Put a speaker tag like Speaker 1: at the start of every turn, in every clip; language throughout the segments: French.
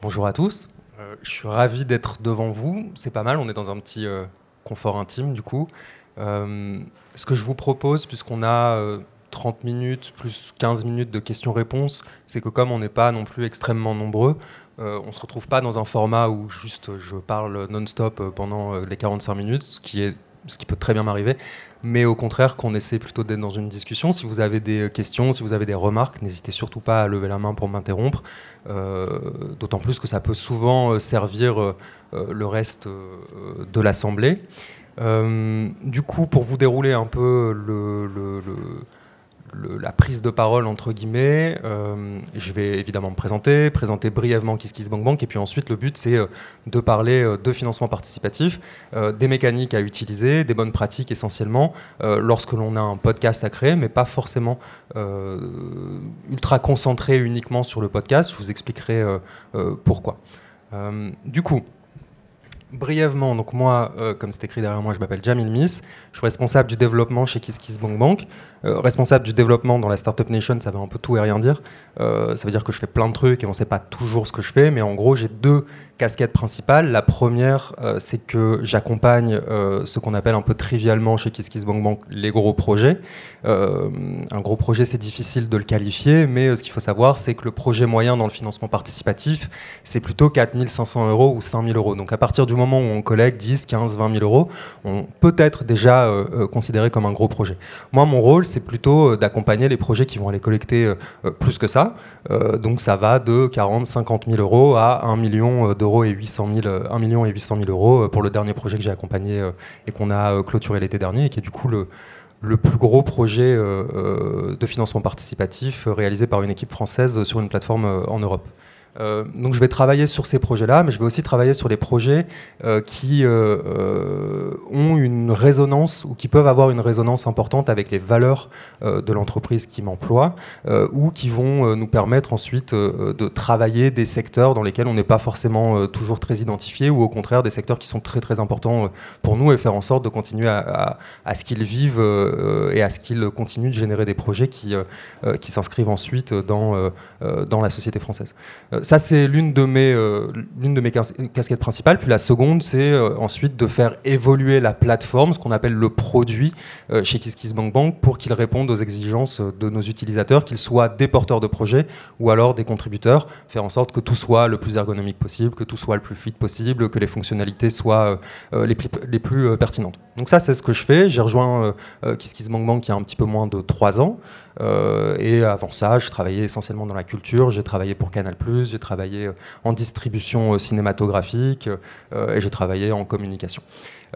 Speaker 1: Bonjour à tous. Euh, je suis ravi d'être devant vous. C'est pas mal, on est dans un petit euh, confort intime du coup. Euh, ce que je vous propose, puisqu'on a 30 minutes plus 15 minutes de questions-réponses, c'est que comme on n'est pas non plus extrêmement nombreux, on se retrouve pas dans un format où juste je parle non-stop pendant les 45 minutes, ce qui est ce qui peut très bien m'arriver, mais au contraire qu'on essaie plutôt d'être dans une discussion. Si vous avez des questions, si vous avez des remarques, n'hésitez surtout pas à lever la main pour m'interrompre, euh, d'autant plus que ça peut souvent euh, servir euh, le reste de l'Assemblée. du coup, pour vous dérouler un peu le la prise de parole entre guillemets. Euh, je vais évidemment me présenter, présenter brièvement KissKissBankBank, et puis ensuite le but c'est euh, de parler euh, de financement participatif, des mécaniques à utiliser, des bonnes pratiques essentiellement, lorsque l'on a un podcast à créer, mais pas forcément ultra concentré uniquement sur le podcast. Je vous expliquerai pourquoi. du coup, brièvement, donc moi, comme c'est écrit derrière moi, je m'appelle Jamil Miss, je suis responsable du développement chez KissKissBankBank. Euh, responsable du développement dans la Startup Nation, ça veut un peu tout et rien dire. Euh, ça veut dire que je fais plein de trucs et on ne sait pas toujours ce que je fais, mais en gros, j'ai deux casquettes principales. La première, euh, c'est que j'accompagne ce qu'on appelle un peu trivialement chez KissKissBankBank les gros projets. un gros projet, c'est difficile de le qualifier, mais ce qu'il faut savoir, c'est que le projet moyen dans le financement participatif, c'est plutôt 4500 euros ou 5000 euros. Donc à partir du moment où on collecte 10, 15, 20 000 euros, on peut être déjà considéré comme un gros projet. Moi, mon rôle, c'est plutôt euh, d'accompagner les projets qui vont aller collecter euh, euh, plus que ça. donc ça va de 40, 50 000 euros à 1 million d'euros et 800 000, 1 million et 800 000 euros pour le dernier projet que j'ai accompagné et qu'on a clôturé l'été dernier et qui est du coup le, le plus gros projet de financement participatif réalisé par une équipe française sur une plateforme en Europe. Euh, donc je vais travailler sur ces projets-là, mais je vais aussi travailler sur les projets euh, qui euh, ont une résonance ou qui peuvent avoir une résonance importante avec les valeurs de l'entreprise qui m'emploie ou qui vont nous permettre ensuite de travailler des secteurs dans lesquels on n'est pas forcément toujours très identifié ou au contraire des secteurs qui sont très très importants pour nous et faire en sorte de continuer à, ce qu'ils vivent et à ce qu'ils continuent de générer des projets qui, s'inscrivent ensuite dans la société française ça, c'est l'une de, mes, euh, casquettes principales. Puis la seconde, c'est euh, ensuite de faire évoluer la plateforme, ce qu'on appelle le produit euh, chez KissKissBankBank, pour qu'il réponde aux exigences de nos utilisateurs, qu'ils soient des porteurs de projets ou alors des contributeurs, faire en sorte que tout soit le plus ergonomique possible, que tout soit le plus fluide possible, que les fonctionnalités soient les plus, les plus pertinentes. Donc ça, c'est ce que je fais. J'ai rejoint KissKissBankBank il y a un petit peu moins de trois ans. Euh, et avant ça, je travaillais essentiellement dans la culture. J'ai travaillé pour Canal+, j'ai travaillé euh, en distribution euh, cinématographique et j'ai travaillé en communication.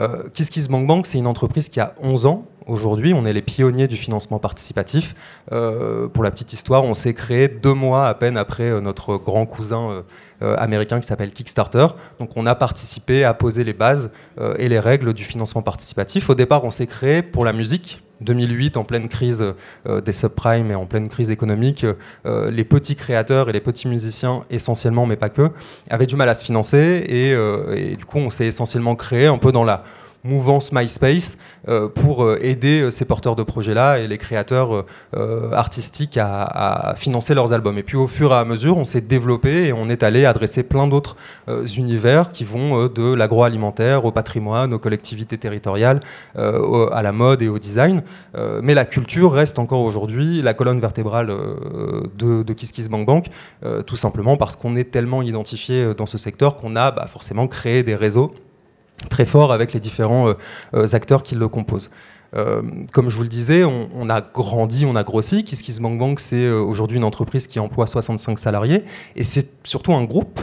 Speaker 1: Euh, KissKissBankBank, c'est une entreprise qui a 11 ans. Aujourd'hui, on est les pionniers du financement participatif. pour la petite histoire, on s'est créé deux mois à peine après notre grand cousin américain qui s'appelle Kickstarter. Donc on a participé à poser les bases et les règles du financement participatif. Au départ, on s'est créé pour la musique, 2008, en pleine crise euh, des subprimes et en pleine crise économique, euh, les petits créateurs et les petits musiciens, essentiellement, mais pas que, avaient du mal à se financer. Et, euh, et du coup, on s'est essentiellement créé un peu dans la mouvance MySpace euh, pour euh, aider euh, ces porteurs de projets-là et les créateurs artistiques à, financer leurs albums. Et puis au fur et à mesure, on s'est développé et on est allé adresser plein d'autres univers qui vont de l'agroalimentaire au patrimoine, aux collectivités territoriales, à la mode et au design. mais la culture reste encore aujourd'hui la colonne vertébrale de, de KissKissBankBank, tout simplement parce qu'on est tellement identifié dans ce secteur qu'on a bah, forcément créé des réseaux très fort avec les différents euh, euh, acteurs qui le composent. Euh, comme je vous le disais, on, a grandi, on a grossi. KissKissBankBank, c'est aujourd'hui une entreprise qui emploie 65 salariés et c'est surtout un groupe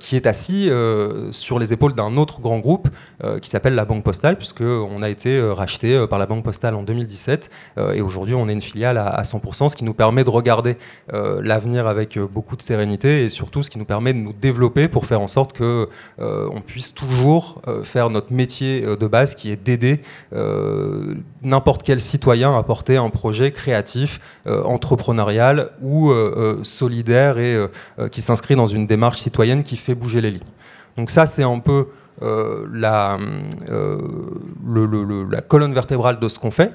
Speaker 1: qui est assis euh, sur les épaules d'un autre grand groupe euh, qui s'appelle la Banque Postale, puisqu'on a été racheté par la Banque Postale en 2017 et aujourd'hui on est une filiale à, 100%, ce qui nous permet de regarder l'avenir avec beaucoup de sérénité et surtout ce qui nous permet de nous développer pour faire en sorte que on puisse toujours faire notre métier de base qui est d'aider n'importe quel citoyen à porter un projet créatif, entrepreneurial ou solidaire et qui s'inscrit dans une démarche citoyenne qui fait bouger les lignes. Donc ça, c'est un peu euh, euh, la colonne vertébrale de ce qu'on fait.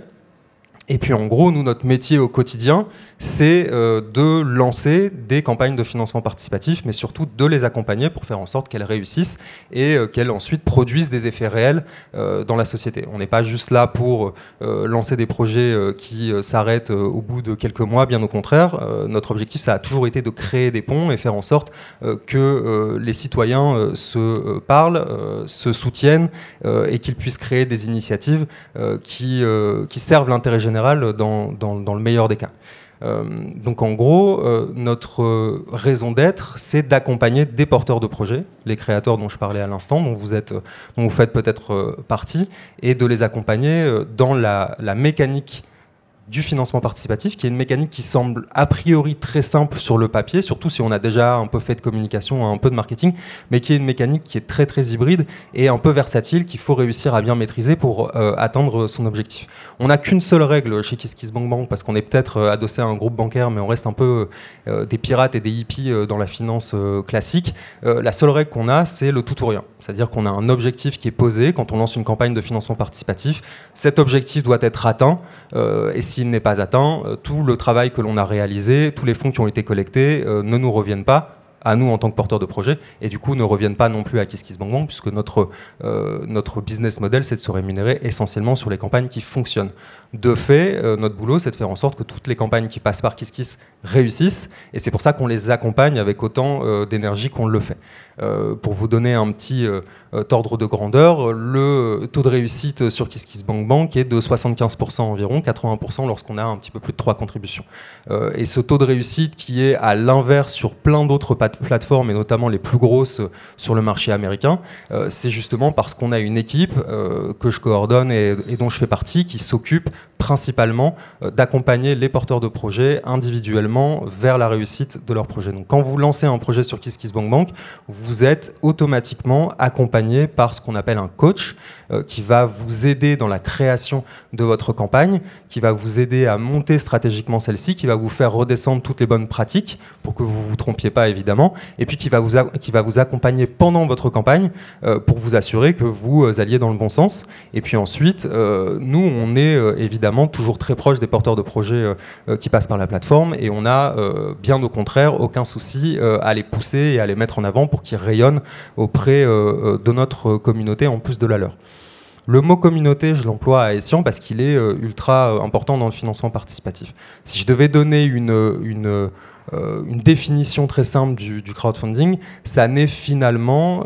Speaker 1: Et puis en gros, nous, notre métier au quotidien, c'est euh, de lancer des campagnes de financement participatif, mais surtout de les accompagner pour faire en sorte qu'elles réussissent et euh, qu'elles ensuite produisent des effets réels euh, dans la société. On n'est pas juste là pour lancer des projets qui s'arrêtent au bout de quelques mois, bien au contraire. notre objectif, ça a toujours été de créer des ponts et faire en sorte que les citoyens se parlent, se soutiennent et qu'ils puissent créer des initiatives qui, qui servent l'intérêt général dans, le meilleur des cas. Euh, donc en gros, euh, notre raison d'être, c'est d'accompagner des porteurs de projets, les créateurs dont je parlais à l'instant, dont vous êtes, dont vous faites peut-être euh, partie, et de les accompagner dans la mécanique du financement participatif, qui est une mécanique qui semble a priori très simple sur le papier, surtout si on a déjà un peu fait de communication, un peu de marketing, mais qui est une mécanique qui est très très hybride et un peu versatile qu'il faut réussir à bien maîtriser pour euh, atteindre son objectif. On n'a qu'une seule règle chez KissKissBankBank parce qu'on est peut-être euh, adossé à un groupe bancaire, mais on reste un peu euh, des pirates et des hippies dans la finance classique. la seule règle qu'on a, c'est le tout ou rien. C'est-à-dire qu'on a un objectif qui est posé quand on lance une campagne de financement participatif. Cet objectif doit être atteint et si s'il n'est pas atteint, euh, tout le travail que l'on a réalisé, tous les fonds qui ont été collectés euh, ne nous reviennent pas à nous en tant que porteurs de projet et du coup ne reviennent pas non plus à KissKissBankBank puisque notre, euh, notre business model c'est de se rémunérer essentiellement sur les campagnes qui fonctionnent. De fait, notre boulot c'est de faire en sorte que toutes les campagnes qui passent par KissKiss réussissent et c'est pour ça qu'on les accompagne avec autant d'énergie qu'on le fait. Euh, pour vous donner un petit euh, euh, ordre de grandeur, le taux de réussite sur KissKissBankBank est de 75% environ, 80% lorsqu'on a un petit peu plus de trois contributions. et ce taux de réussite qui est à l'inverse sur plein d'autres plateformes, et notamment les plus grosses sur le marché américain, c'est justement parce qu'on a une équipe que je coordonne et, dont je fais partie qui s'occupe principalement d'accompagner les porteurs de projets individuellement vers la réussite de leur projet. Donc quand vous lancez un projet sur KissKissBankBank, vous êtes automatiquement accompagné par ce qu'on appelle un coach euh, qui va vous aider dans la création de votre campagne, qui va vous aider à monter stratégiquement celle-ci, qui va vous faire redescendre toutes les bonnes pratiques pour que vous vous trompiez pas évidemment, et puis qui va vous, qui va vous accompagner pendant votre campagne euh, pour vous assurer que vous euh, alliez dans le bon sens. Et puis ensuite, nous, on est évidemment toujours très proche des porteurs de projets qui passent par la plateforme et on a bien au contraire aucun souci à les pousser et à les mettre en avant pour qu'ils rayonnent auprès euh, euh, de notre communauté en plus de la leur. Le mot communauté, je l'emploie à Essian parce qu'il est euh, ultra important dans le financement participatif. Si je devais donner une, une, une définition très simple du, crowdfunding, ça n'est finalement,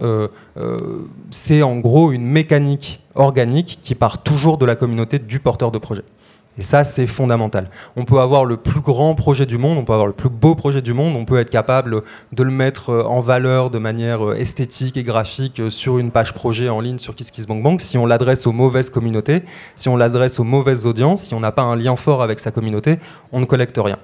Speaker 1: c'est en gros une mécanique organique qui part toujours de la communauté du porteur de projet. Et ça, c'est fondamental. On peut avoir le plus grand projet du monde, on peut avoir le plus beau projet du monde, on peut être capable de le mettre euh, en valeur de manière euh, esthétique et graphique euh, sur une page projet en ligne sur KissKissBankBank. Si on l'adresse aux mauvaises communautés, si on l'adresse aux mauvaises audiences, si on n'a pas un lien fort avec sa communauté, on ne collecte rien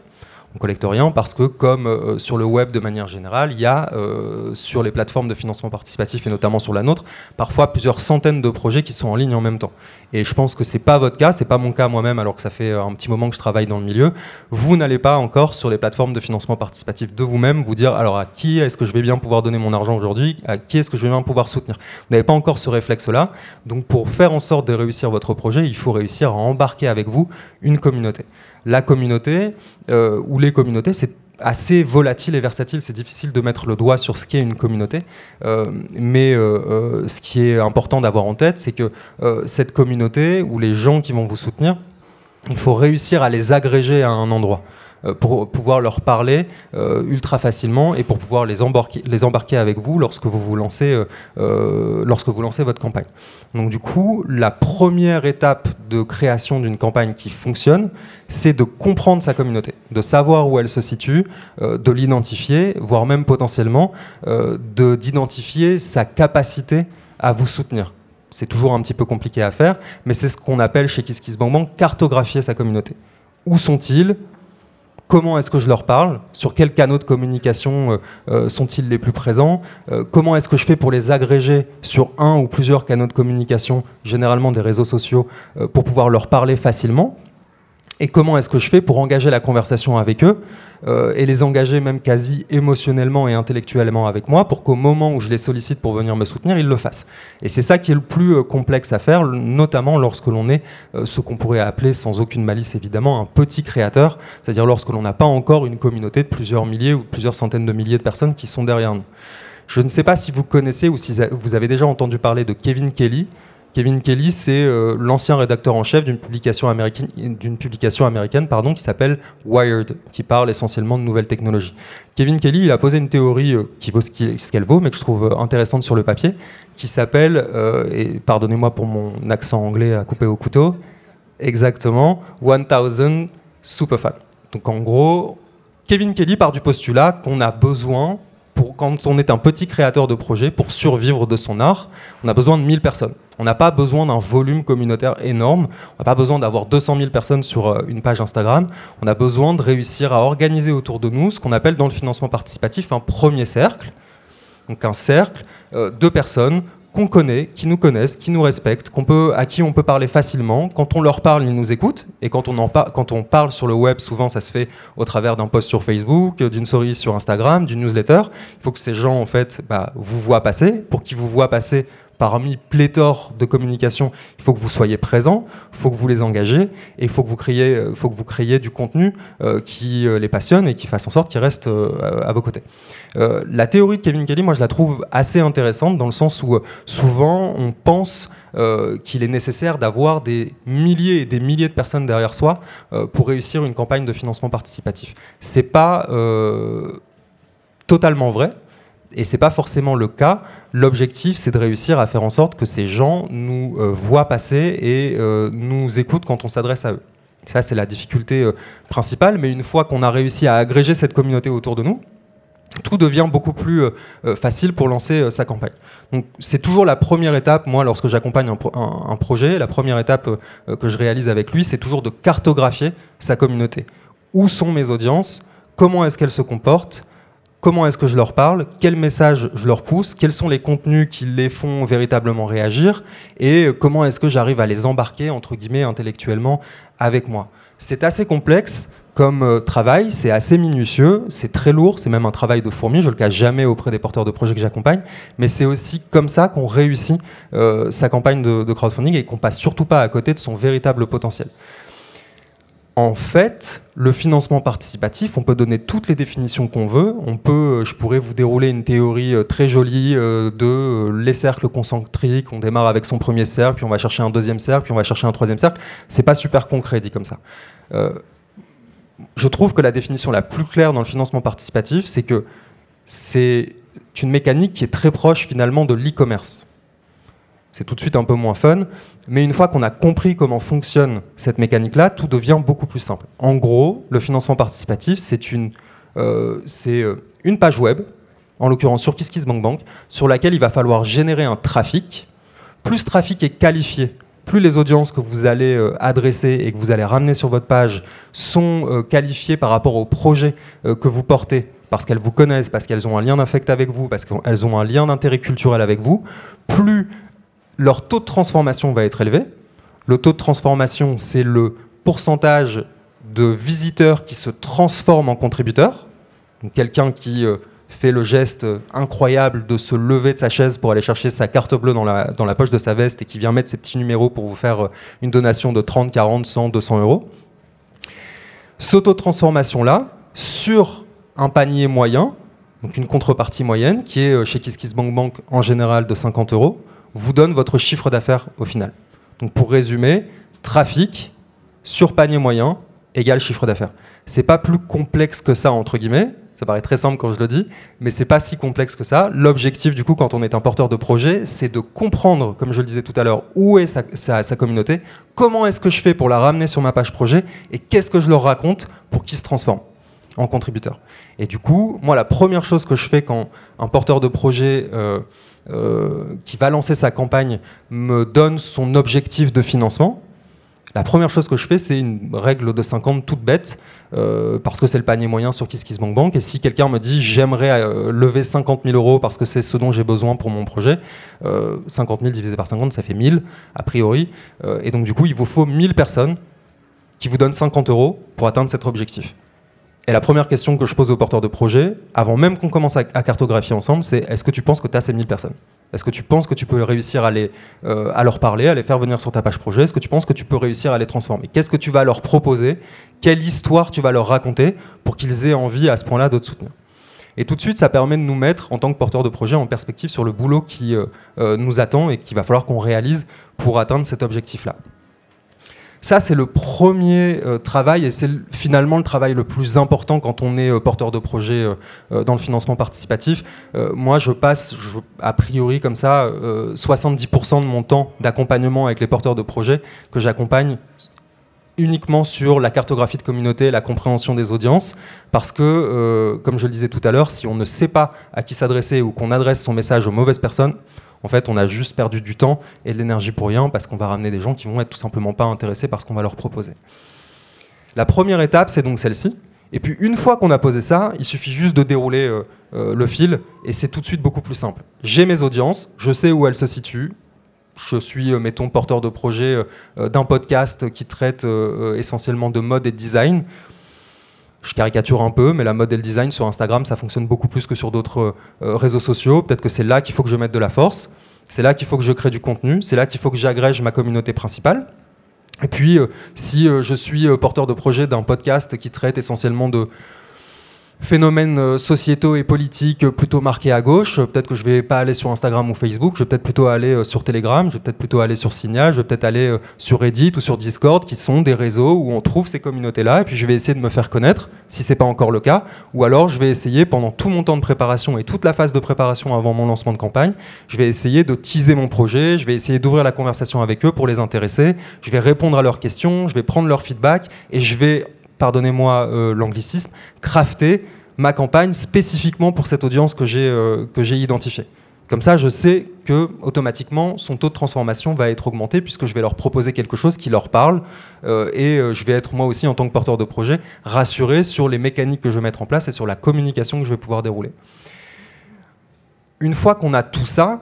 Speaker 1: on collecte rien parce que, comme euh, sur le web de manière générale, il y a euh, sur les plateformes de financement participatif et notamment sur la nôtre, parfois plusieurs centaines de projets qui sont en ligne en même temps. Et je pense que c'est pas votre cas, c'est pas mon cas moi-même, alors que ça fait euh, un petit moment que je travaille dans le milieu. Vous n'allez pas encore sur les plateformes de financement participatif de vous-même vous dire alors à qui est-ce que je vais bien pouvoir donner mon argent aujourd'hui, à qui est-ce que je vais bien pouvoir soutenir. Vous n'avez pas encore ce réflexe-là. Donc pour faire en sorte de réussir votre projet, il faut réussir à embarquer avec vous une communauté la communauté euh, ou les communautés, c'est assez volatile et versatile. C'est difficile de mettre le doigt sur ce qu'est une communauté. Euh, mais euh, ce qui est important d'avoir en tête, c'est que cette communauté ou les gens qui vont vous soutenir, il faut réussir à les agréger à un endroit. Euh, pour pouvoir leur parler euh, ultra facilement et pour pouvoir les embarquer, les embarquer avec vous lorsque vous vous lancez, euh, lorsque vous lancez votre campagne. Donc du coup, la première étape de création d'une campagne qui fonctionne, c'est de comprendre sa communauté, de savoir où elle se situe, de l'identifier, voire même potentiellement de d'identifier sa capacité à vous soutenir c'est toujours un petit peu compliqué à faire, mais c'est ce qu'on appelle chez KissKissBankBank cartographier sa communauté. Où sont-ils? Comment est-ce que je leur parle, sur quels canaux de communication euh, euh, sont-ils les plus présents, euh, comment est-ce que je fais pour les agréger sur un ou plusieurs canaux de communication, généralement des réseaux sociaux, pour pouvoir leur parler facilement? Et comment est-ce que je fais pour engager la conversation avec eux euh, et les engager même quasi émotionnellement et intellectuellement avec moi pour qu'au moment où je les sollicite pour venir me soutenir, ils le fassent. Et c'est ça qui est le plus euh, complexe à faire, notamment lorsque l'on est euh, ce qu'on pourrait appeler, sans aucune malice évidemment, un petit créateur, c'est-à-dire lorsque l'on n'a pas encore une communauté de plusieurs milliers ou plusieurs centaines de milliers de personnes qui sont derrière nous. Je ne sais pas si vous connaissez ou si vous avez déjà entendu parler de Kevin Kelly. Kevin Kelly, c'est euh, l'ancien rédacteur en chef d'une publication américaine, d'une publication américaine pardon, qui s'appelle Wired, qui parle essentiellement de nouvelles technologies. Kevin Kelly, il a posé une théorie euh, qui vaut ce qu'elle vaut, mais que je trouve euh, intéressante sur le papier, qui s'appelle, et pardonnez-moi pour mon accent anglais à couper au couteau, exactement, 1000 superfans. Donc en gros, Kevin Kelly part du postulat qu'on a besoin quand on est un petit créateur de projet, pour survivre de son art, on a besoin de 1000 personnes. On n'a pas besoin d'un volume communautaire énorme. On n'a pas besoin d'avoir 200 000 personnes sur euh, une page Instagram. On a besoin de réussir à organiser autour de nous ce qu'on appelle dans le financement participatif un premier cercle. Donc un cercle euh, de personnes qu'on connaît, qui nous connaissent, qui nous respectent, qu'on peut, à qui on peut parler facilement. Quand on leur parle, ils nous écoutent. Et quand on, en quand on parle sur le web, souvent ça se fait au travers d'un post sur Facebook, d'une story sur Instagram, d'une newsletter. Il faut que ces gens, en fait, bah, vous voient passer. Pour qu'ils vous voient passer, parmi pléthore de communication, il faut que vous soyez présent, il faut que vous les engagez, et il faut que vous créiez, euh, faut que vous créiez du contenu euh, qui euh, les passionne et qui fasse en sorte qu'ils restent à vos côtés. la théorie de Kevin Kelly, moi je la trouve assez intéressante dans le sens où souvent on pense qu'il est nécessaire d'avoir des milliers et des milliers de personnes derrière soi pour réussir une campagne de financement participatif. C'est pas totalement vrai et c'est pas forcément le cas. L'objectif, c'est de réussir à faire en sorte que ces gens nous euh, voient passer et euh, nous écoutent quand on s'adresse à eux. Ça, c'est la difficulté euh, principale. Mais une fois qu'on a réussi à agréger cette communauté autour de nous, tout devient beaucoup plus facile pour lancer sa campagne. Donc, c'est toujours la première étape. Moi, lorsque j'accompagne un, projet, la première étape que je réalise avec lui, c'est toujours de cartographier sa communauté. Où sont mes audiences? Comment est-ce qu'elles se comportent? Comment est-ce que je leur parle, quel message je leur pousse, quels sont les contenus qui les font véritablement réagir, et comment est-ce que j'arrive à les embarquer, entre guillemets, intellectuellement avec moi. C'est assez complexe comme euh, travail, c'est assez minutieux, c'est très lourd, c'est même un travail de fourmi, je le cache jamais auprès des porteurs de projets que j'accompagne, mais c'est aussi comme ça qu'on réussit euh, sa campagne de, de crowdfunding et qu'on passe surtout pas à côté de son véritable potentiel. En fait, le financement participatif, on peut donner toutes les définitions qu'on veut. On peut, euh, je pourrais vous dérouler une théorie euh, très jolie euh, de les cercles concentriques. On démarre avec son premier cercle, puis on va chercher un deuxième cercle, puis on va chercher un troisième cercle. C'est pas super concret dit comme ça. je trouve que la définition la plus claire dans le financement participatif, c'est que c'est une mécanique qui est très proche finalement de l'e-commerce c'est tout de suite un peu moins fun. Mais une fois qu'on a compris comment fonctionne cette mécanique-là, tout devient beaucoup plus simple. En gros, le financement participatif, c'est une, euh, euh, page web, en l'occurrence sur KissKissBankBank, sur laquelle il va falloir générer un trafic. Plus ce trafic est qualifié, plus les audiences que vous allez euh, adresser et que vous allez ramener sur votre page sont qualifiées par rapport au projet que vous portez, parce qu'elles vous connaissent, parce qu'elles ont un lien d'affect avec vous, parce qu'elles ont un lien d'intérêt culturel avec vous, plus leur taux de transformation va être élevé. Le taux de transformation, c'est le pourcentage de visiteurs qui se transforment en contributeurs. Quelqu'un qui euh, fait le geste incroyable de se lever de sa chaise pour aller chercher sa carte bleue dans la, dans la poche de sa veste et qui vient mettre ses petits numéros pour vous faire euh, une donation de 30, 40, 100, 200 euros. Ce taux de transformation-là, sur un panier moyen, donc une contrepartie moyenne, qui est euh, chez KissKissBankBank en général de 50 euros, vous donne votre chiffre d'affaires au final. Donc pour résumer, trafic sur panier moyen égale chiffre d'affaires. C'est pas plus complexe que ça entre guillemets. Ça paraît très simple quand je le dis, mais c'est pas si complexe que ça. L'objectif du coup, quand on est un porteur de projet, c'est de comprendre, comme je le disais tout à l'heure, où est sa, communauté, comment est-ce que je fais pour la ramener sur ma page projet, et qu'est-ce que je leur raconte pour qu'ils se transforment en contributeurs. Et du coup, moi, la première chose que je fais quand un porteur de projet euh, qui va lancer sa campagne me donne son objectif de financement, la première chose que je fais, c'est une règle de 50 toute bête, euh, parce que c'est le panier moyen sur KissKissBankBank. Et si quelqu'un me dit j'aimerais lever 50 000 euros parce que c'est ce dont j'ai besoin pour mon projet, 50 000 divisé par 50, ça fait 1000 a priori. et donc du coup, il vous faut 1000 personnes qui vous donne 50 euros pour atteindre cet objectif. Et la première question que je pose aux porteurs de projet, avant même qu'on commence à, cartographier ensemble, c'est est-ce que tu penses que tu as ces 1000 personnes? Est-ce que tu penses que tu peux réussir à, les, euh, leur parler, à les faire venir sur ta page projet? Est-ce que tu penses que tu peux réussir à les transformer? Qu'est-ce que tu vas leur proposer? Quelle histoire tu vas leur raconter pour qu'ils aient envie à ce point-là de te soutenir? Et tout de suite, ça permet de nous mettre, en tant que porteurs de projet, en perspective sur le boulot qui euh, euh, nous attend et qu'il va falloir qu'on réalise pour atteindre cet objectif-là. Ça, c'est le premier euh, travail et c'est finalement le travail le plus important quand on est porteur de projet dans le financement participatif. moi, je passe, a priori comme ça, 70% de mon temps d'accompagnement avec les porteurs de projet que j'accompagne uniquement sur la cartographie de communauté, la compréhension des audiences, parce que, euh, comme je le disais tout à l'heure, si on ne sait pas à qui s'adresser ou qu'on adresse son message aux mauvaises personnes, en fait, on a juste perdu du temps et de l'énergie pour rien, parce qu'on va ramener des gens qui vont être tout simplement pas intéressés par ce qu'on va leur proposer. La première étape, c'est donc celle-ci. Et puis, une fois qu'on a posé ça, il suffit juste de dérouler euh, euh, le fil, et c'est tout de suite beaucoup plus simple. J'ai mes audiences, je sais où elles se situent, je suis, euh, mettons, porteur de projet d'un podcast qui traite essentiellement de mode et de design. Je caricature un peu, mais la mode et le design sur Instagram, ça fonctionne beaucoup plus que sur d'autres réseaux sociaux. Peut-être que c'est là qu'il faut que je mette de la force. C'est là qu'il faut que je crée du contenu. C'est là qu'il faut que j'agrège ma communauté principale. Et puis, si je suis porteur de projet d'un podcast qui traite essentiellement de phénomènes euh, sociétaux et politiques plutôt marqués à gauche. Peut-être que je vais pas aller sur Instagram ou Facebook, je vais peut-être plutôt aller euh, sur Telegram, je vais peut-être plutôt aller sur Signal, je vais peut-être aller euh, sur Reddit ou sur Discord, qui sont des réseaux où on trouve ces communautés-là, et puis je vais essayer de me faire connaître, si c'est pas encore le cas, ou alors je vais essayer pendant tout mon temps de préparation et toute la phase de préparation avant mon lancement de campagne, je vais essayer de teaser mon projet, je vais essayer d'ouvrir la conversation avec eux pour les intéresser, je vais répondre à leurs questions, je vais prendre leur feedback, et je vais pardonnez-moi euh, l'anglicisme, crafter ma campagne spécifiquement pour cette audience que j'ai euh, que j'ai identifiée. Comme ça, je sais que automatiquement son taux de transformation va être augmenté puisque je vais leur proposer quelque chose qui leur parle euh, et je vais être moi aussi en tant que porteur de projet rassuré sur les mécaniques que je vais mettre en place et sur la communication que je vais pouvoir dérouler. Une fois qu'on a tout ça,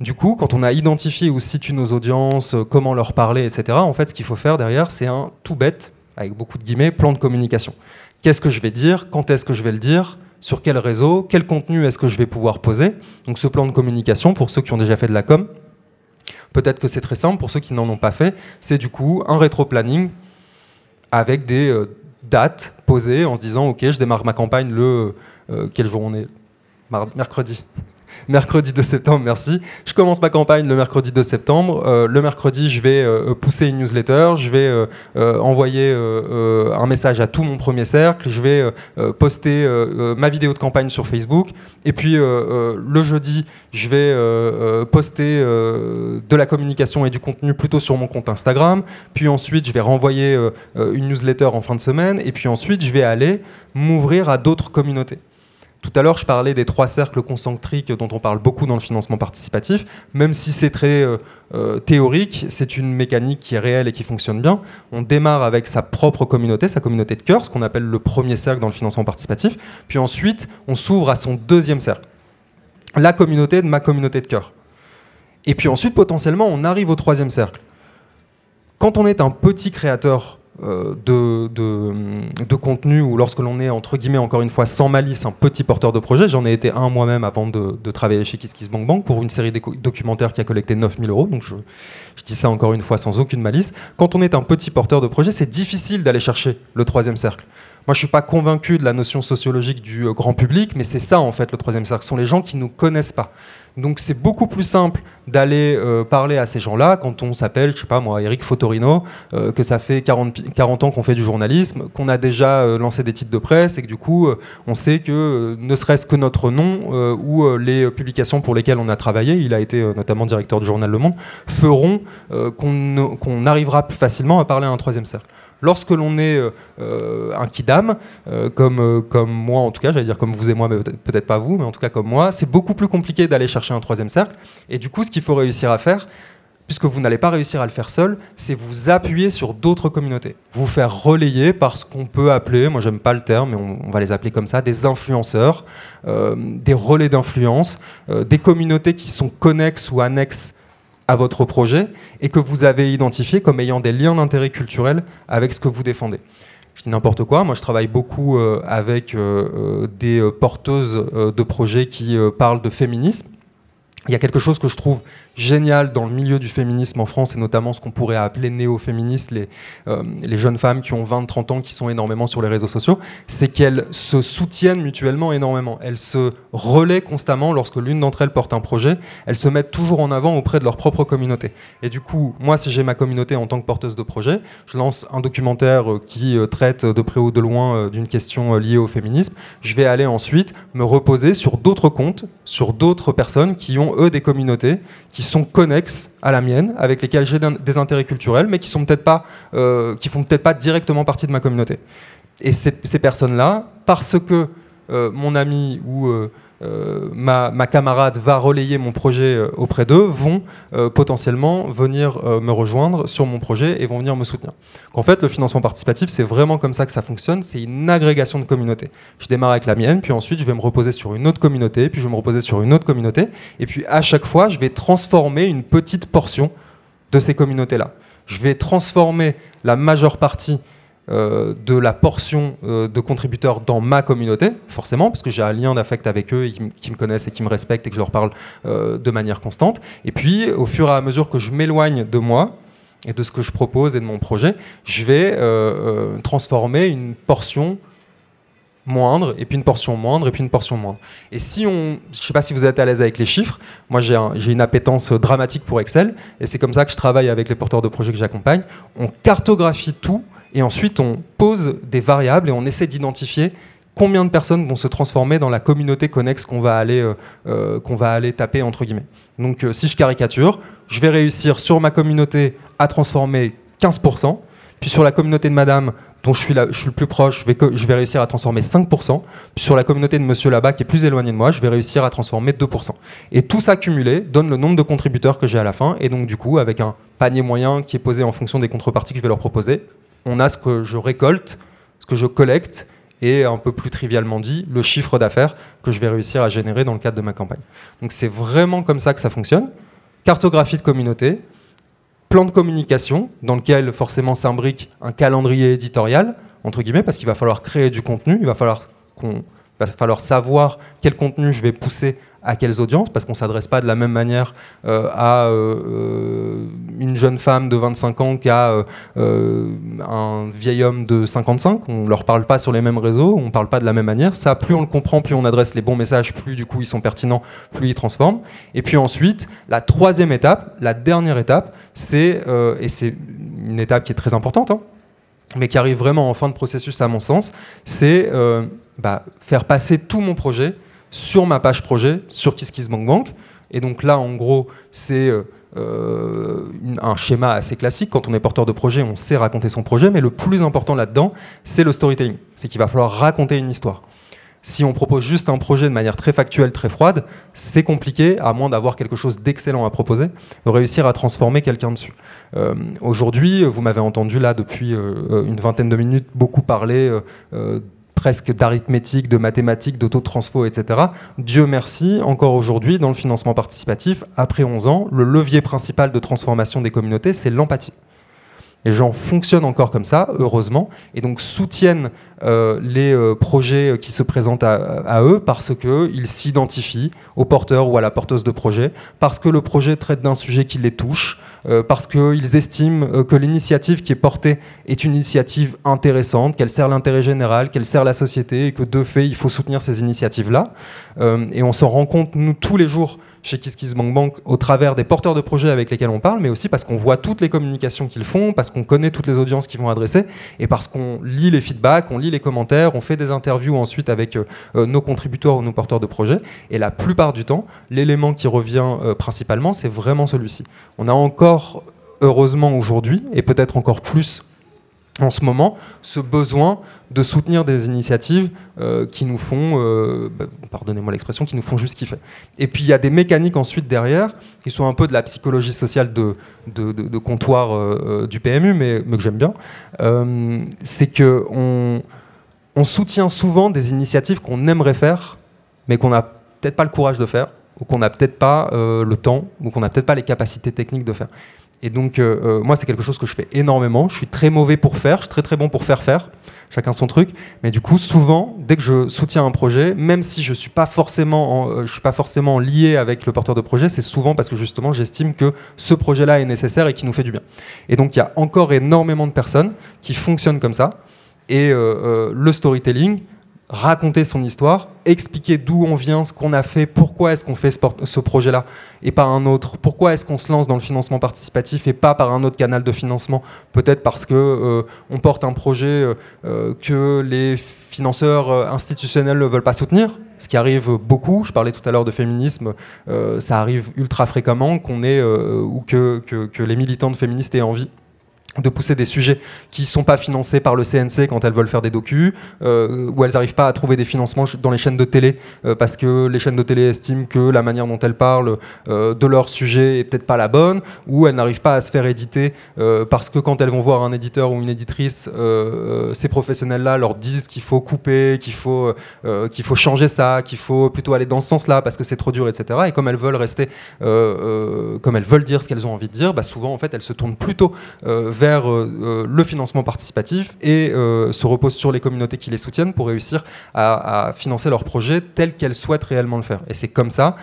Speaker 1: du coup, quand on a identifié où se situent nos audiences, comment leur parler, etc., en fait, ce qu'il faut faire derrière, c'est un tout bête avec beaucoup de guillemets, plan de communication. Qu'est-ce que je vais dire? Quand est-ce que je vais le dire? Sur quel réseau? Quel contenu est-ce que je vais pouvoir poser? Donc ce plan de communication, pour ceux qui ont déjà fait de la com, peut-être que c'est très simple, pour ceux qui n'en ont pas fait, c'est du coup un rétro-planning avec des euh, dates posées en se disant, ok, je démarre ma campagne le... Euh, quel jour on est? Mercredi mercredi 2 septembre, merci. Je commence ma campagne le mercredi 2 septembre. Euh, le mercredi, je vais euh, pousser une newsletter, je vais euh, envoyer un message à tout mon premier cercle, je vais poster ma vidéo de campagne sur Facebook. Et puis le jeudi, je vais poster de la communication et du contenu plutôt sur mon compte Instagram. Puis ensuite, je vais renvoyer une newsletter en fin de semaine. Et puis ensuite, je vais aller m'ouvrir à d'autres communautés. Tout à l'heure, je parlais des trois cercles concentriques dont on parle beaucoup dans le financement participatif. Même si c'est très euh, euh, théorique, c'est une mécanique qui est réelle et qui fonctionne bien. On démarre avec sa propre communauté, sa communauté de cœur, ce qu'on appelle le premier cercle dans le financement participatif. Puis ensuite, on s'ouvre à son deuxième cercle, la communauté de ma communauté de cœur. Et puis ensuite, potentiellement, on arrive au troisième cercle. Quand on est un petit créateur euh, de, de, contenu ou lorsque l'on est entre guillemets encore une fois sans malice un petit porteur de projet j'en ai été un moi-même avant de, travailler chez KissKissBankBank pour une série de documentaires qui a collecté 9000 euros. Donc je, dis ça encore une fois sans aucune malice. Quand on est un petit porteur de projet c'est difficile d'aller chercher le troisième cercle moi, je suis pas convaincu de la notion sociologique du euh, grand public, mais c'est ça en fait le troisième cercle. Ce sont les gens qui nous connaissent pas. Donc c'est beaucoup plus simple d'aller euh, parler à ces gens-là quand on s'appelle, je sais pas moi, Eric Fotorino, euh, que ça fait 40, 40 ans qu'on fait du journalisme, qu'on a déjà lancé des titres de presse et que du coup on sait que ne serait-ce que notre nom ou les publications pour lesquelles on a travaillé, il a été notamment directeur du journal Le Monde, feront qu'on arrivera plus facilement à parler à un troisième cercle. Lorsque l'on est euh, euh, un kidam, euh, comme, comme moi en tout cas, j'allais dire comme vous et moi, mais peut-être pas vous, mais en tout cas comme moi, c'est beaucoup plus compliqué d'aller chercher un troisième cercle. Et du coup, ce qu'il faut réussir à faire, puisque vous n'allez pas réussir à le faire seul, c'est vous appuyer sur d'autres communautés, vous faire relayer par ce qu'on peut appeler, moi j'aime pas le terme, mais on, va les appeler comme ça, des influenceurs, des relais d'influence, des communautés qui sont connexes ou annexes à votre projet et que vous avez identifié comme ayant des liens d'intérêt culturel avec ce que vous défendez. Je dis n'importe quoi, moi je travaille beaucoup euh, avec euh, euh, des porteuses de projets qui parlent de féminisme. Il y a quelque chose que je trouve génial dans le milieu du féminisme en France, et notamment ce qu'on pourrait appeler néo-féministes, les, euh, les jeunes femmes qui ont 20-30 ans, qui sont énormément sur les réseaux sociaux, c'est qu'elles se soutiennent mutuellement énormément. Elles se relaient constamment lorsque l'une d'entre elles porte un projet, elles se mettent toujours en avant auprès de leur propre communauté. Et du coup, moi, si j'ai ma communauté en tant que porteuse de projet, je lance un documentaire euh, qui euh, traite de près ou de loin d'une question liée au féminisme, je vais aller ensuite me reposer sur d'autres comptes, sur d'autres personnes qui ont, eux, des communautés, qui sont connexes à la mienne, avec lesquels j'ai des intérêts culturels, mais qui sont peut-être pas, euh, qui font peut-être pas directement partie de ma communauté. Et ces, personnes-là, parce que euh, mon ami ou euh, euh, ma, camarade va relayer mon projet euh, auprès d'eux, vont euh, potentiellement venir me rejoindre sur mon projet et vont venir me soutenir. En fait, le financement participatif, c'est vraiment comme ça que ça fonctionne, c'est une agrégation de communautés. Je démarre avec la mienne, puis ensuite je vais me reposer sur une autre communauté, puis je vais me reposer sur une autre communauté, et puis à chaque fois, je vais transformer une petite portion de ces communautés-là. Je vais transformer la majeure partie euh, de la portion euh, de contributeurs dans ma communauté, forcément, parce que j'ai un lien d'affect avec eux, qui, me connaissent et qui me respectent et que je leur parle euh, de manière constante. Et puis, au fur et à mesure que je m'éloigne de moi et de ce que je propose et de mon projet, je vais transformer une portion moindre, et puis une portion moindre, et puis une portion moindre. Et si on, je sais pas si vous êtes à l'aise avec les chiffres, moi j'ai une appétence dramatique pour Excel, et c'est comme ça que je travaille avec les porteurs de projets que j'accompagne. On cartographie tout et ensuite, on pose des variables et on essaie d'identifier combien de personnes vont se transformer dans la communauté connexe qu'on va aller, euh, euh, va aller taper entre guillemets. Donc, euh, si je caricature, je vais réussir sur ma communauté à transformer 15%, puis sur la communauté de madame, dont je suis, je suis le plus proche, je vais, je vais réussir à transformer 5%, puis sur la communauté de monsieur là-bas, qui est plus éloigné de moi, je vais réussir à transformer 2%. Et tout ça cumulé donne le nombre de contributeurs que j'ai à la fin, et donc du coup, avec un panier moyen qui est posé en fonction des contreparties que je vais leur proposer, on a ce que je récolte, ce que je collecte, et un peu plus trivialement dit, le chiffre d'affaires que je vais réussir à générer dans le cadre de ma campagne. Donc c'est vraiment comme ça que ça fonctionne. Cartographie de communauté, plan de communication, dans lequel forcément s'imbrique un calendrier éditorial, entre guillemets, parce qu'il va falloir créer du contenu, il va falloir, va falloir savoir quel contenu je vais pousser à quelles audiences, parce qu'on ne s'adresse pas de la même manière euh, à euh, euh, une jeune femme de 25 ans qu'à un vieil homme de 55. On ne leur parle pas sur les mêmes réseaux, on ne parle pas de la même manière. Ça, plus on le comprend, plus on adresse les bons messages, plus du coup ils sont pertinents, plus ils transforment. Et puis ensuite, la troisième étape, la dernière étape, c'est, et c'est une étape qui est très importante, hein, mais qui arrive vraiment en fin de processus à mon sens, c'est bah, faire passer tout mon projet sur ma page projet, sur KissKissBankBank. Et donc là, en gros, c'est euh, euh, un schéma assez classique. Quand on est porteur de projet, on sait raconter son projet, mais le plus important là-dedans, c'est le storytelling. C'est qu'il va falloir raconter une histoire. Si on propose juste un projet de manière très factuelle, très froide, c'est compliqué, à moins d'avoir quelque chose d'excellent à proposer, de réussir à transformer quelqu'un dessus. Euh, aujourd'hui, vous m'avez entendu là depuis une vingtaine de minutes beaucoup parler presque d'arithmétique, de mathématiques, d'autotransfo, etc. Dieu merci, encore aujourd'hui, dans le financement participatif, après 11 ans, le levier principal de transformation des communautés, c'est l'empathie. Les gens fonctionnent encore comme ça, heureusement, et donc soutiennent les euh, projets qui se présentent à, eux parce qu'ils s'identifient au porteur ou à la porteuse de projet, parce que le projet traite d'un sujet qui les touche, euh, parce qu'ils estiment que l'initiative qui est portée est une initiative intéressante, qu'elle sert l'intérêt général, qu'elle sert la société, et que de fait, il faut soutenir ces initiatives-là. et on s'en rend compte, nous, tous les jours, chez KissKissBankBank au travers des porteurs de projets avec lesquels on parle, mais aussi parce qu'on voit toutes les communications qu'ils font, parce qu'on connaît toutes les audiences qu'ils vont adresser, et parce qu'on lit les feedbacks, on lit les commentaires, on fait des interviews ensuite avec euh, euh, nos contributeurs ou nos porteurs de projets, et la plupart du temps, l'élément qui revient euh, principalement, c'est vraiment celui-ci. On a encore, heureusement aujourd'hui, et peut-être encore plus en ce moment ce besoin de soutenir des initiatives qui nous font, bah, pardonnez-moi l'expression, qui nous font juste kiffer. Et puis il y a des mécaniques ensuite derrière qui sont un peu de la psychologie sociale de, comptoir du PMU, mais, que j'aime bien. c'est que on, on, soutient souvent des initiatives qu'on aimerait faire, mais qu'on n'a peut-être pas le courage de faire ou qu'on n'a peut-être pas le temps, ou qu'on n'a peut-être pas les capacités techniques de faire. Et donc, euh, euh, moi, c'est quelque chose que je fais énormément. Je suis très mauvais pour faire, je suis très très bon pour faire faire, chacun son truc. Mais du coup, souvent, dès que je soutiens un projet, même si je ne suis, pas forcément euh, suis pas forcément lié avec le porteur de projet, c'est souvent parce que justement, j'estime que ce projet-là est nécessaire et qui nous fait du bien. Et donc, il y a encore énormément de personnes qui fonctionnent comme ça. Et le storytelling, raconter son histoire, expliquer d'où on vient, ce qu'on a fait, pourquoi est-ce qu'on fait ce, projet-là et pas un autre, pourquoi est-ce qu'on se lance dans le financement participatif et pas par un autre canal de financement, peut-être parce que euh, on porte un projet euh, euh, que les financeurs institutionnels ne veulent pas soutenir, ce qui arrive beaucoup. Je parlais tout à l'heure de féminisme, ça arrive ultra fréquemment qu'on ait ou que les militantes féministes aient envie de pousser des sujets qui ne sont pas financés par le CNC quand elles veulent faire des docus, euh, où elles n'arrivent pas à trouver des financements dans les chaînes de télé, euh, parce que les chaînes de télé estiment que la manière dont elles parlent euh, de leur sujet est peut-être pas la bonne, ou elles n'arrivent pas à se faire éditer, parce que quand elles vont voir un éditeur ou une éditrice, ces professionnels-là leur disent qu'il faut couper, qu'il faut, qu'il faut changer ça, qu'il faut plutôt aller dans ce sens-là, parce que c'est trop dur, etc. Et comme elles veulent rester, comme elles veulent dire ce qu'elles ont envie de dire, bah souvent, en fait, elles se tournent plutôt vers vers euh, euh, le financement participatif et euh, se repose sur les communautés qui les soutiennent pour réussir à, financer leurs projets tels qu'elles souhaitent réellement le faire. Et c'est comme ça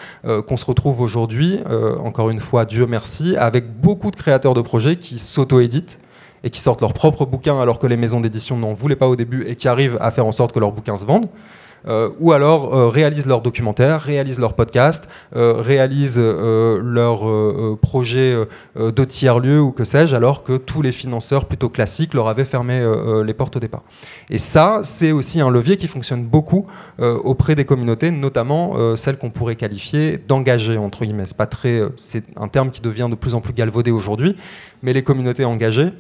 Speaker 1: qu'on se retrouve aujourd'hui, encore une fois, Dieu merci, avec beaucoup de créateurs de projets qui s'auto-éditent et qui sortent leurs propres bouquins alors que les maisons d'édition n'en voulaient pas au début et qui arrivent à faire en sorte que leurs bouquins se vendent. Euh, ou alors euh, réalisent leurs documentaires, réalisent leurs podcasts, euh, réalisent leurs projets de tiers-lieux ou que sais-je, alors que tous les financeurs plutôt classiques leur avaient fermé les portes au départ. Et ça, c'est aussi un levier qui fonctionne beaucoup auprès des communautés, notamment celles qu'on pourrait qualifier d'engagées, entre guillemets. C'est, c'est un terme qui devient de plus en plus galvaudé aujourd'hui, mais les communautés engagées,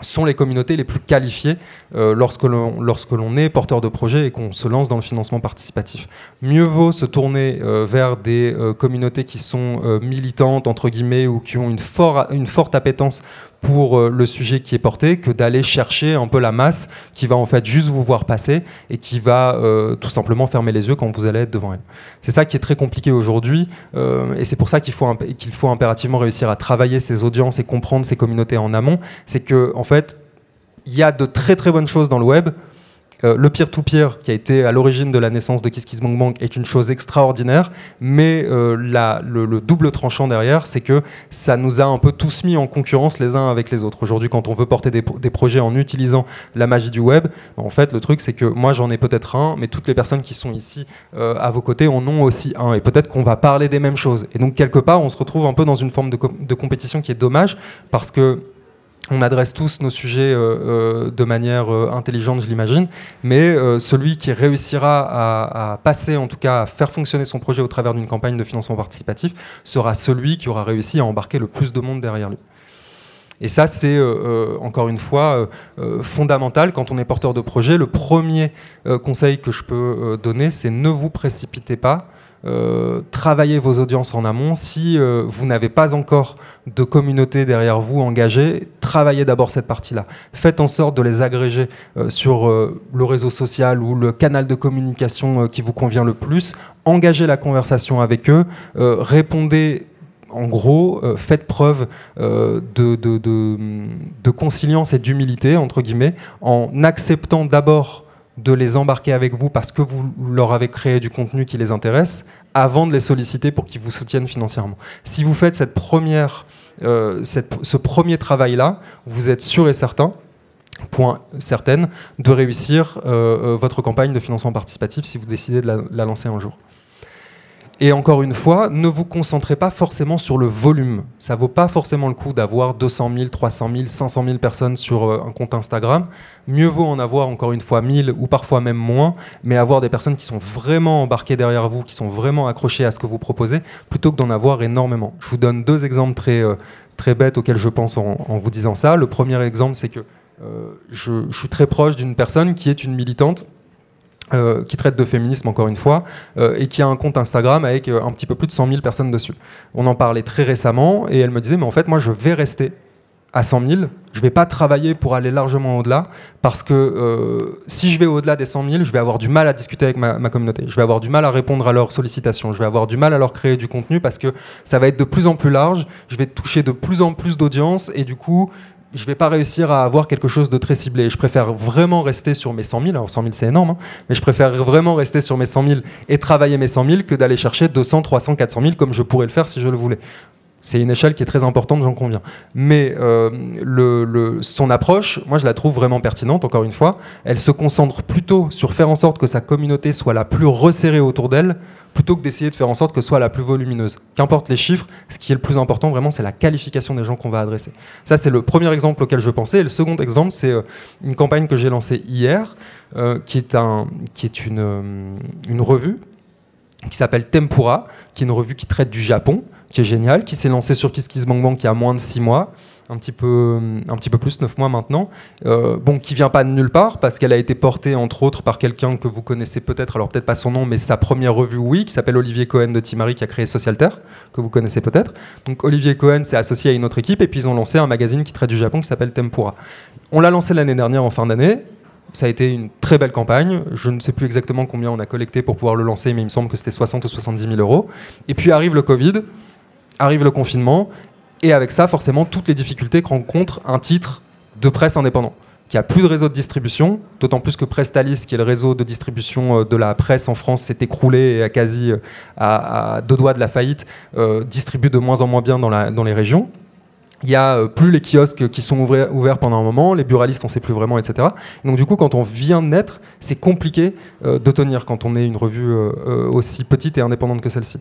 Speaker 1: sont les communautés les plus qualifiées euh, lorsque l'on est porteur de projet et qu'on se lance dans le financement participatif. Mieux vaut se tourner euh, vers des euh, communautés qui sont militantes, entre guillemets, ou qui ont une forte appétence pour euh, le sujet qui est porté que d'aller chercher un peu la masse qui va en fait juste vous voir passer et qui va euh, tout simplement fermer les yeux quand vous allez être devant elle. C'est ça qui est très compliqué aujourd'hui euh, et c'est pour ça qu'il faut, qu'il faut impérativement réussir à travailler ces audiences et comprendre ces communautés en amont. C'est que en fait, il y a de très très bonnes choses dans le web, euh, le peer-to-peer, qui a été à l'origine de la naissance de KissKissBankBank, est une chose extraordinaire, mais euh, le, double tranchant derrière, c'est que ça nous a un peu tous mis en concurrence les uns avec les autres. Aujourd'hui, quand on veut porter des, projets en utilisant la magie du web, en fait, le truc, c'est que moi, j'en ai peut-être un, mais toutes les personnes qui sont ici euh, à vos côtés en ont aussi un. Et peut-être qu'on va parler des mêmes choses. Et donc, quelque part, on se retrouve un peu dans une forme de compétition qui est dommage, parce que on adresse tous nos sujets euh, euh, de manière euh, intelligente, je l'imagine, mais celui qui réussira à, passer, en tout cas à faire fonctionner son projet au travers d'une campagne de financement participatif, sera celui qui aura réussi à embarquer le plus de monde derrière lui. Et ça, c'est encore une fois fondamental quand on est porteur de projet. Le premier conseil que je peux donner, c'est ne vous précipitez pas. Euh, travaillez vos audiences en amont. Si euh, vous n'avez pas encore de communauté derrière vous engagée, travaillez d'abord cette partie-là. Faites en sorte de les agréger euh, sur le réseau social ou le canal de communication qui vous convient le plus. Engagez la conversation avec eux. répondez en gros, faites preuve de, de, de, conciliance et d'humilité, entre guillemets, en acceptant d'abord de les embarquer avec vous parce que vous leur avez créé du contenu qui les intéresse, avant de les solliciter pour qu'ils vous soutiennent financièrement. Si vous faites cette euh, ce premier travail-là, vous êtes sûr et certain point certaine de réussir euh, euh, votre campagne de financement participatif si vous décidez de la lancer un jour. Et encore une fois, ne vous concentrez pas forcément sur le volume. Ça vaut pas forcément le coup d'avoir 200 000, 300 000, 500 000 personnes sur euh, un compte Instagram. Mieux vaut en avoir encore une fois 1000 ou parfois même moins, mais avoir des personnes qui sont vraiment embarquées derrière vous, qui sont vraiment accrochées à ce que vous proposez, plutôt que d'en avoir énormément. Je vous donne deux exemples très, euh, très bêtes auxquels je pense en, vous disant ça. Le premier exemple, c'est que euh, je, je suis très proche d'une personne qui est une militante euh, qui traite de féminisme encore une fois, euh, et qui a un compte Instagram avec euh, un petit peu plus de 100 000 personnes dessus. On en parlait très récemment, et elle me disait, mais en fait, moi, je vais rester à 100 000, je vais pas travailler pour aller largement au-delà, parce que si je vais au-delà des 100 000, je vais avoir du mal à discuter avec ma, communauté, je vais avoir du mal à répondre à leurs sollicitations, je vais avoir du mal à leur créer du contenu, parce que ça va être de plus en plus large, je vais toucher de plus en plus d'audience, et du coup, je ne vais pas réussir à avoir quelque chose de très ciblé. Je préfère vraiment rester sur mes 100 000, alors 100 000 c'est énorme, hein, mais je préfère vraiment rester sur mes 100 000 et travailler mes 100 000 que d'aller chercher 200, 300, 400 000 comme je pourrais le faire si je le voulais. C'est une échelle qui est très importante, j'en conviens. Mais euh, son approche, moi je la trouve vraiment pertinente, encore une fois. Elle se concentre plutôt sur faire en sorte que sa communauté soit la plus resserrée autour d'elle, plutôt que d'essayer de faire en sorte que soit la plus volumineuse. Qu'importe les chiffres, ce qui est le plus important vraiment, c'est la qualification des gens qu'on va adresser. Ça, c'est le premier exemple auquel je pensais. Et le second exemple, c'est euh, une campagne que j'ai lancée hier, euh, qui est, une revue qui s'appelle Tempura, qui est une revue qui traite du Japon qui est génial, qui s'est lancé sur KissKissBankBank il y a moins de 6 mois, un petit peu, un petit peu plus, 9 mois maintenant, euh, bon, qui vient pas de nulle part, parce qu'elle a été portée entre autres par quelqu'un que vous connaissez peut-être, alors peut-être pas son nom, mais sa première revue, oui, qui s'appelle Olivier Cohen de Timari, qui a créé Socialter, que vous connaissez peut-être. Donc Olivier Cohen s'est associé à une autre équipe, et puis ils ont lancé un magazine qui traite du Japon qui s'appelle Tempura. On l'a lancé l'année dernière en fin d'année, ça a été une très belle campagne. Je ne sais plus exactement combien on a collecté pour pouvoir le lancer, mais il me semble que c'était 60 ou 70 000 euros. Et puis arrive le Covid arrive le confinement, et avec ça, forcément, toutes les difficultés que rencontre un titre de presse indépendant qui a plus de réseau de distribution, d'autant plus que Prestalis, qui est le réseau de distribution euh, de la presse en France, s'est écroulé et a quasi euh, à, deux doigts de la faillite, euh, distribue de moins en moins bien dans, la, dans les régions. Il n'y a plus les kiosques qui sont ouverts, ouverts, pendant un moment, les buralistes on ne sait plus vraiment, etc. Donc du coup, quand on vient de naître, c'est compliqué de tenir quand on est une revue aussi petite et indépendante que celle-ci.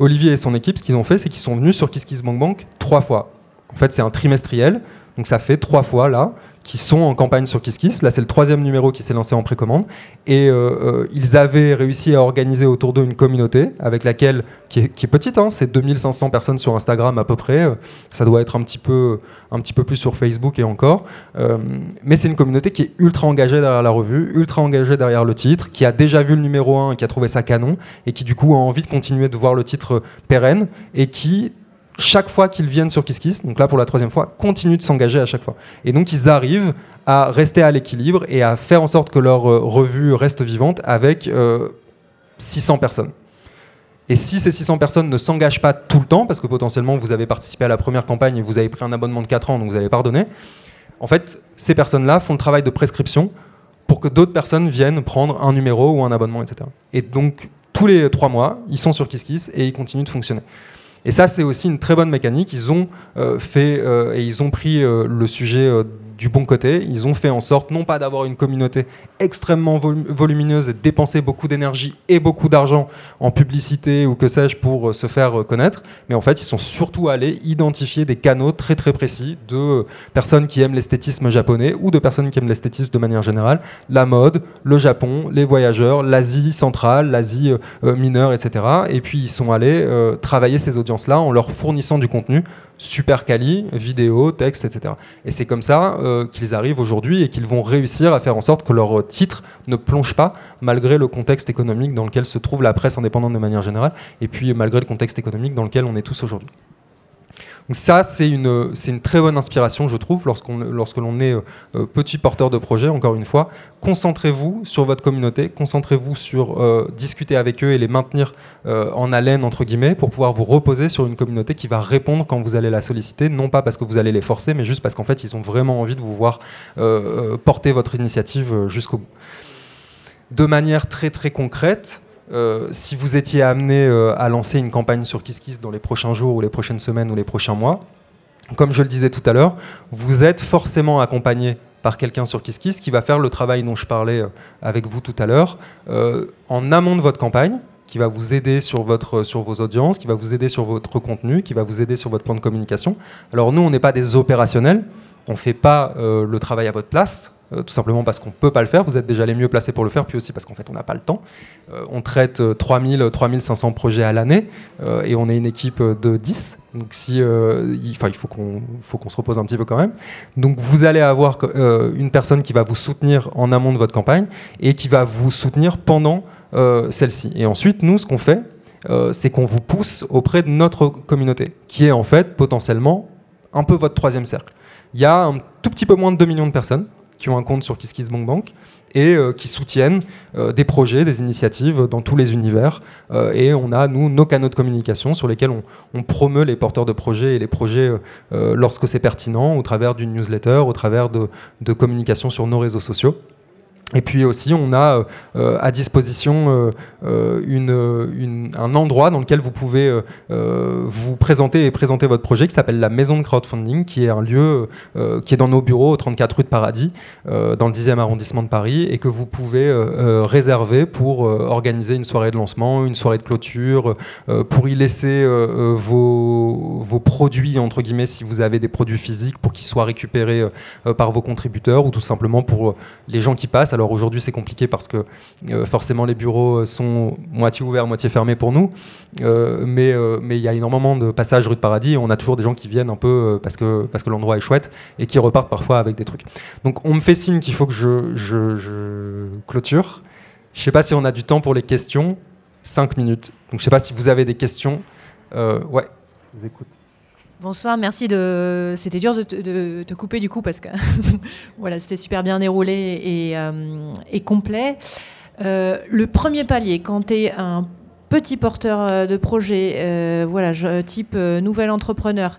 Speaker 1: Olivier et son équipe, ce qu'ils ont fait, c'est qu'ils sont venus sur KissKissBankBank trois fois. En fait, c'est un trimestriel, donc ça fait trois fois là qui sont en campagne sur KissKiss. Là, c'est le troisième numéro qui s'est lancé en précommande. Et euh, euh, ils avaient réussi à organiser autour d'eux une communauté avec laquelle, qui est, petite, hein, c'est 2500 personnes sur Instagram à peu près. Ça doit être un petit peu, un petit peu plus sur Facebook et encore. Euh, mais c'est une communauté qui est ultra engagée derrière la revue, ultra engagée derrière le titre, qui a déjà vu le numéro 1 et qui a trouvé ça canon, et qui du coup a envie de continuer de voir le titre pérenne, et qui chaque fois qu'ils viennent sur KissKiss, donc là pour la troisième fois, continuent de s'engager à chaque fois. Et donc ils arrivent à rester à l'équilibre et à faire en sorte que leur euh, revue reste vivante avec 600 euh, personnes. Et si ces 600 personnes ne s'engagent pas tout le temps, parce que potentiellement vous avez participé à la première campagne et vous avez pris un abonnement de 4 ans, donc vous allez pardonner, en fait, ces personnes-là font le travail de prescription pour que d'autres personnes viennent prendre un numéro ou un abonnement, etc. Et donc, tous les 3 mois, ils sont sur KissKiss et ils continuent de fonctionner. Et ça, c'est aussi une très bonne mécanique. Ils ont euh, fait euh, et ils ont pris euh, le sujet du bon côté. Ils ont fait en sorte, non pas d'avoir une communauté extrêmement volumineuse et dépenser beaucoup d'énergie et beaucoup d'argent en publicité ou que sais-je pour se faire connaître, mais en fait, ils sont surtout allés identifier des canaux très très précis de personnes qui aiment l'esthétisme japonais ou de personnes qui aiment l'esthétisme de manière générale, la mode, le Japon, les voyageurs, l'Asie centrale, l'Asie mineure, etc. Et puis, ils sont allés travailler ces audiences-là en leur fournissant du contenu super quali, vidéo, texte, etc. Et c'est comme ça euh, qu'ils arrivent aujourd'hui et qu'ils vont réussir à faire en sorte que leur titre ne plonge pas, malgré le contexte économique dans lequel se trouve la presse indépendante de manière générale, et puis malgré le contexte économique dans lequel on est tous aujourd'hui. Donc ça, c'est une, très bonne inspiration, je trouve, lorsqu'on, lorsque l'on est euh, petit porteur de projet, encore une fois. Concentrez-vous sur votre communauté, concentrez-vous sur euh, discuter avec eux et les maintenir euh, en haleine, entre guillemets, pour pouvoir vous reposer sur une communauté qui va répondre quand vous allez la solliciter, non pas parce que vous allez les forcer, mais juste parce qu'en fait, ils ont vraiment envie de vous voir porter votre initiative jusqu'au bout. De manière très très concrète, euh, si vous étiez amené euh, à lancer une campagne sur KissKiss dans les prochains jours ou les prochaines semaines ou les prochains mois, comme je le disais tout à l'heure, vous êtes forcément accompagné par quelqu'un sur KissKiss qui va faire le travail dont je parlais euh, avec vous tout à l'heure. En amont de votre campagne, qui va vous aider sur, votre, sur vos audiences, qui va vous aider sur votre contenu, qui va vous aider sur votre plan de communication. Alors nous, on n'est pas des opérationnels, on ne fait pas le travail à votre place, euh, tout simplement parce qu'on ne peut pas le faire, vous êtes déjà les mieux placés pour le faire, puis aussi parce qu'en fait on n'a pas le temps. Euh, on traite 3000, euh, 3500 projets à l'année et on est une équipe de 10, donc si, il, il faut qu'on se repose un petit peu quand même. Donc vous allez avoir une personne qui va vous soutenir en amont de votre campagne et qui va vous soutenir pendant celle-ci. Et ensuite, nous, ce qu'on fait, c'est qu'on vous pousse auprès de notre communauté, qui est en fait potentiellement un peu votre troisième cercle. il y a un tout petit peu moins de 2 millions de personnes qui ont un compte sur KissKissBankBank et euh, qui soutiennent euh, des projets, des initiatives dans tous les univers. Euh, et on a, nous, nos canaux de communication sur lesquels on, promeut les porteurs de projets et les projets lorsque c'est pertinent, au travers d'une newsletter, au travers de, de communication sur nos réseaux sociaux. Et puis aussi, on a euh, à disposition euh, un endroit dans lequel vous pouvez euh, vous présenter et présenter votre projet qui s'appelle la Maison de Crowdfunding, qui est un lieu qui est dans nos bureaux au 34 rue de Paradis, dans le 10e arrondissement de Paris, et que vous pouvez réserver pour organiser une soirée de lancement, une soirée de clôture, pour y laisser vos, produits, entre guillemets, si vous avez des produits physiques, pour qu'ils soient récupérés par vos contributeurs, ou tout simplement pour les gens qui passent. Aujourd'hui c'est compliqué parce que euh, forcément les bureaux sont moitié ouverts, moitié fermés pour nous, euh, mais euh, il y a énormément de passages rue de Paradis on a toujours des gens qui viennent un peu parce que parce que l'endroit est chouette et qui repartent parfois avec des trucs. Donc on me fait signe qu'il faut que je, je, clôture. Je sais pas si on a du temps pour les questions. 5 minutes. Donc je sais pas si vous avez des questions. ouais, je vous écoute.
Speaker 2: Bonsoir, merci de. C'était dur de, te couper du coup parce que voilà, c'était super bien déroulé et, euh, complet. Euh, le premier palier, quand tu un petit porteur euh, de projet, voilà, type nouvel entrepreneur,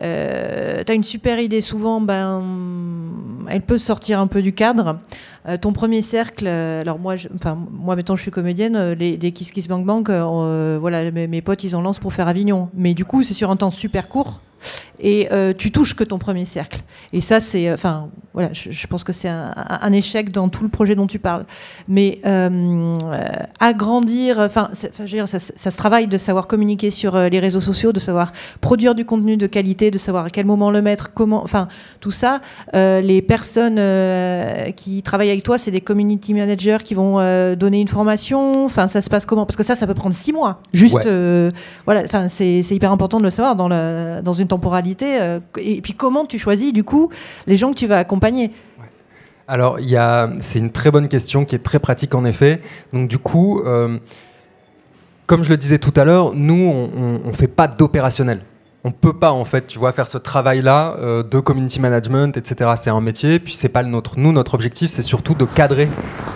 Speaker 2: tu as une super idée, souvent, ben, elle peut sortir un peu du cadre. ton premier cercle, alors moi, je, enfin, moi, maintenant, je suis comédienne, les, les Kiss Kiss Bank Bank, voilà, mes, mes, potes, ils en lancent pour faire Avignon. Mais du coup, c'est sur un temps super court et euh, tu touches que ton premier cercle. Et ça, c'est, euh, enfin, voilà, je, pense que c'est un, échec dans tout le projet dont tu parles. Mais euh, agrandir, enfin, ça, ça, se travaille de savoir communiquer sur les réseaux sociaux, de savoir produire du contenu de qualité, de savoir à quel moment le mettre, comment, enfin, tout ça. les personnes qui travaillent avec toi, c'est des community managers qui vont donner une formation. Enfin, ça se passe comment? Parce que ça, ça peut prendre six mois. Juste, voilà, enfin, c'est hyper important de le savoir dans, la, dans une temporalité euh, Et puis comment tu choisis du coup les gens que tu vas accompagner?
Speaker 1: Alors c'est une très bonne question qui est très pratique en effet. Donc du coup, euh, comme je le disais tout à l'heure, nous on ne fait pas d'opérationnel on peut pas en fait, tu vois, faire ce travail-là euh, de community management, etc. C'est un métier, puis c'est pas le nôtre. Nous, notre objectif, c'est surtout de cadrer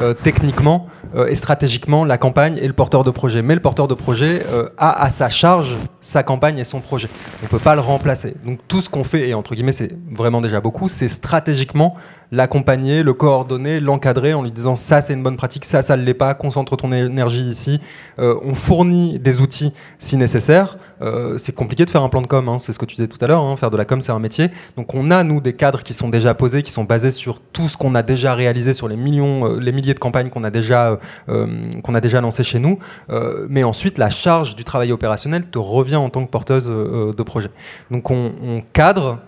Speaker 1: euh, techniquement euh, et stratégiquement la campagne et le porteur de projet. Mais le porteur de projet a à sa charge sa campagne et son projet. On peut pas le remplacer. Donc tout ce qu'on fait, et entre guillemets, c'est vraiment déjà beaucoup, c'est stratégiquement l'accompagner, le coordonner, l'encadrer en lui disant ça c'est une bonne pratique, ça ça ne l'est pas, concentre ton énergie ici. Euh, on fournit des outils si nécessaire. Euh, c'est compliqué de faire un plan de com, hein, c'est ce que tu disais tout à l'heure, hein, faire de la com c'est un métier. Donc on a nous des cadres qui sont déjà posés, qui sont basés sur tout ce qu'on a déjà réalisé, sur les millions, euh, les milliers de campagnes qu'on a déjà qu'on a déjà lancées chez nous. mais ensuite la charge du travail opérationnel te revient en tant que porteuse de projet. Donc on, on cadre.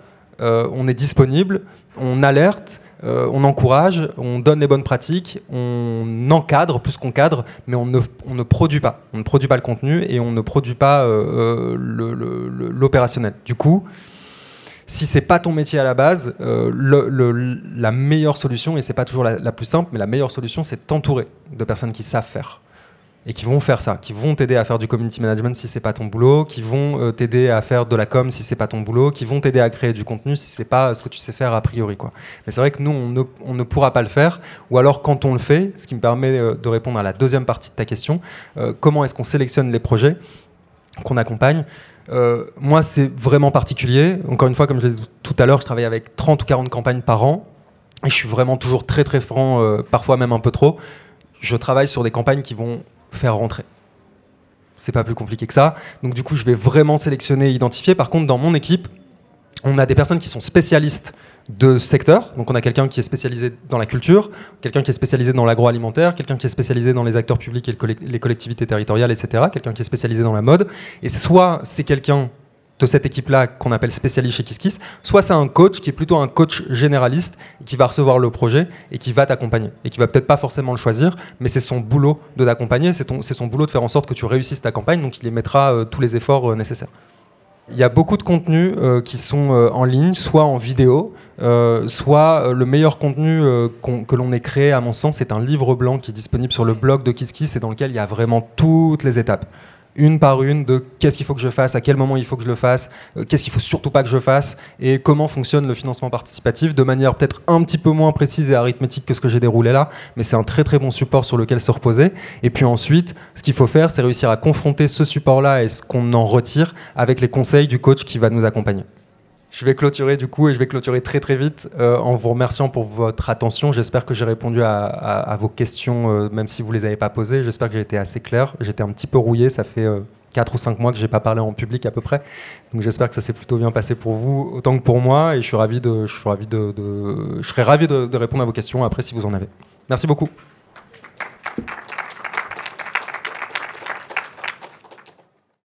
Speaker 1: on est disponible, on alerte, euh, on encourage, on donne les bonnes pratiques, on encadre plus qu'on cadre, mais on ne, produit pas. On ne produit pas le contenu et on ne produit pas euh, euh, l'opérationnel. Du coup, si c'est pas ton métier à la base, la meilleure solution, et c'est pas toujours la, plus simple, mais la meilleure solution, c'est t'entourer de personnes qui savent faire et qui vont faire ça, qui vont t'aider à faire du community management si c'est pas ton boulot, qui vont euh, t'aider à faire de la com si c'est pas ton boulot, qui vont t'aider à créer du contenu si c'est pas ce que tu sais faire a priori quoi. Mais c'est vrai que nous on ne, pourra pas le faire, ou alors quand on le fait, ce qui me permet euh, de répondre à la deuxième partie de ta question, euh, comment est-ce qu'on sélectionne les projets qu'on accompagne? Moi, c'est vraiment particulier. Encore une fois, comme je l'ai dit tout à l'heure, je travaille avec 30 ou 40 campagnes par an. Et je suis vraiment toujours très très franc, parfois même un peu trop. Je travaille sur des campagnes qui vont faire rentrer. C'est pas plus compliqué que ça. Donc du coup, je vais vraiment sélectionner, identifier. Par contre, dans mon équipe, on a des personnes qui sont spécialistes de secteur. Donc on a quelqu'un qui est spécialisé dans la culture, quelqu'un qui est spécialisé dans l'agroalimentaire, quelqu'un qui est spécialisé dans les acteurs publics et les collectivités territoriales, etc. Quelqu'un qui est spécialisé dans la mode. Et soit c'est quelqu'un de cette équipe-là qu'on appelle spécialiste chez KissKiss, soit c'est un coach qui est plutôt un coach généraliste qui va recevoir le projet et qui va t'accompagner et qui va peut-être pas forcément le choisir, mais c'est son boulot de t'accompagner, c'est son boulot de faire en sorte que tu réussisses ta campagne, donc il y mettra euh, tous les efforts euh, nécessaires. Il y a beaucoup de contenus euh, qui sont en ligne, soit en vidéo, soit le meilleur contenu que l'on ait créé, à mon sens, c'est un livre blanc qui est disponible sur le blog de KissKiss et dans lequel il y a vraiment toutes les étapes une par une de qu'est-ce qu'il faut que je fasse, à quel moment il faut que je le fasse, euh, qu'est-ce qu'il faut surtout pas que je fasse, et comment fonctionne le financement participatif de manière peut-être un petit peu moins précise et arithmétique que ce que j'ai déroulé là, mais c'est un très très bon support sur lequel se reposer. Et puis ensuite, ce qu'il faut faire, c'est réussir à confronter ce support-là et ce qu'on en retire avec les conseils du coach qui va nous accompagner. Je vais clôturer du coup et je vais clôturer très très vite euh, en vous remerciant pour votre attention. J'espère que j'ai répondu à, vos questions, euh, même si vous ne les avez pas posées. J'espère que j'ai été assez clair. J'étais un petit peu rouillé, ça fait 4 euh, ou 5 mois que je n'ai pas parlé en public à peu près. Donc j'espère que ça s'est plutôt bien passé pour vous, autant que pour moi. Et je suis ravi de, je suis ravi de, je serais ravi de répondre à vos questions après si vous en avez. Merci beaucoup.